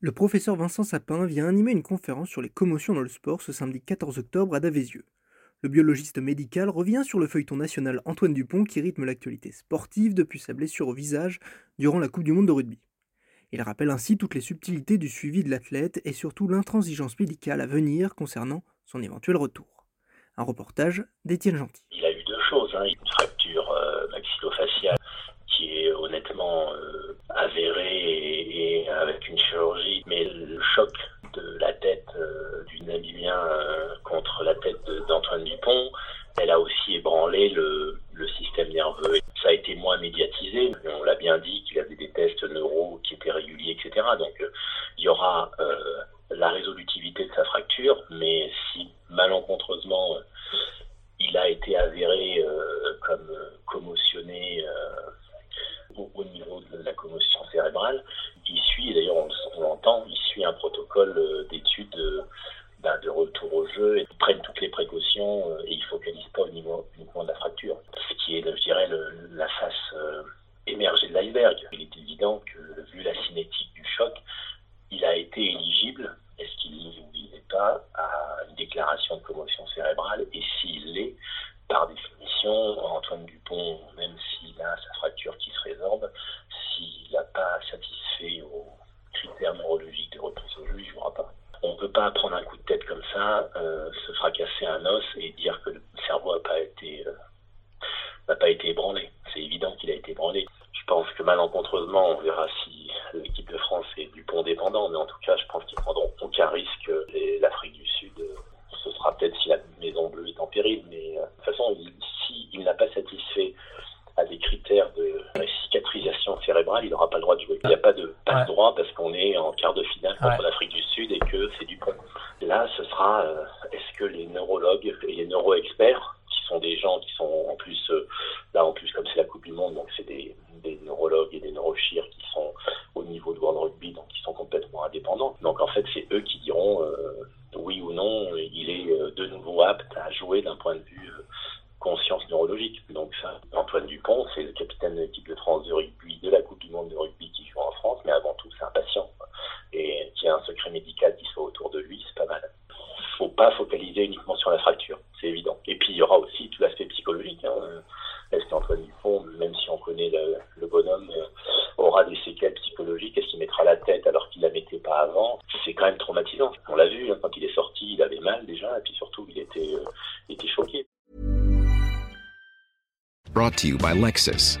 Le professeur Vincent Sapin vient animer une conférence sur les commotions dans le sport ce samedi 14 octobre à Davézieux. Le biologiste médical revient sur le feuilleton national Antoine Dupont qui rythme l'actualité sportive depuis sa blessure au visage durant la Coupe du Monde de rugby. Il rappelle ainsi toutes les subtilités du suivi de l'athlète et surtout l'intransigeance médicale à venir concernant son éventuel retour. Un reportage d'Étienne Gentil. Il a eu deux choses, hein. une fracture euh, maxillofaciale qui est honnêtement euh, avérée et, avec une chirurgie, mais le choc de la tête euh, du Namibien euh, contre la tête d'Antoine Dupont, elle a aussi ébranlé le, système nerveux. Ça a été moins médiatisé, on l'a bien dit qu'il avait des tests neuro qui étaient réguliers, etc. Donc il y aura la résolutivité de sa fracture, mais si malencontreusement il a été avéré comme commotionné au, au, niveau de la il suit, et d'ailleurs on, l'entend, il suit un protocole euh, d'études euh, ben, de retour au jeu et prennent toutes les précautions euh, et il ne focalise pas niveau uniquement de la fracture. Ce qui est, je dirais, la face émergée de l'iceberg. Il est évident que, vu la cinétique du choc, il a été éligible, est-ce qu'il n'est pas, à une déclaration de commotion cérébrale? Et s'il l'est, par définition, Antoine Dupont, même s'il a sa fracture qui se résorbe, s'il n'a pas satisfait aux critères neurologiques de retour au jeu, il ne jouera pas. On ne peut pas prendre un coup de tête comme ça, euh, se fracasser un os et dire que le cerveau n'a pas été euh, n'a pas été ébranlé. C'est évident qu'il a été ébranlé. Je pense que malencontreusement, on verra si l'équipe de France est Dupont dépendant, mais en tout cas, je pense qu'ils prendront aucun risque. L'Afrique du Sud, ce sera peut-être si la Maison Bleue est en péril, mais euh, de toute façon, s'il si n'a pas satisfait à des critères de cicatrisation cérébrale, il n'aura pas le droit de jouer. Il n'y a pas de passe droit ouais. parce qu'on est en quart de finale contre ouais. l'Afrique du Et que c'est du pont. Là, ce sera euh, est-ce que les neurologues et les neuro-experts, qui sont des gens qui sont en plus, euh, là en plus comme c'est la Coupe du Monde, donc c'est des, des, neurologues et des neurochires qui sont au niveau de World Rugby, donc qui sont complètement indépendants. Donc en fait, c'est eux qui diront euh, oui ou non, il est de nouveau apte à jouer d'un point de vue conscience neurologique. Donc ça, Antoine Dupont, c'est le capitaine de l'équipe de France de rugby, de la Coupe du Monde de rugby qui joue en France, mais avant tout, c'est un patient. Et qu'il y a un secret médical qui soit autour de lui, c'est pas mal. Faut pas focaliser uniquement sur la fracture, c'est évident. Et puis il y aura aussi tout l'aspect psychologique. Hein. Est-ce qu'Antoine Dupont, même si on connaît le, bonhomme, euh, aura des séquelles psychologiques? Est-ce qu'il mettra la tête alors qu'il la mettait pas avant? C'est quand même traumatisant. On l'a vu, hein, quand il est sorti, il avait mal déjà, et puis surtout, il était, euh, il était choqué. Brought to you by Lexus.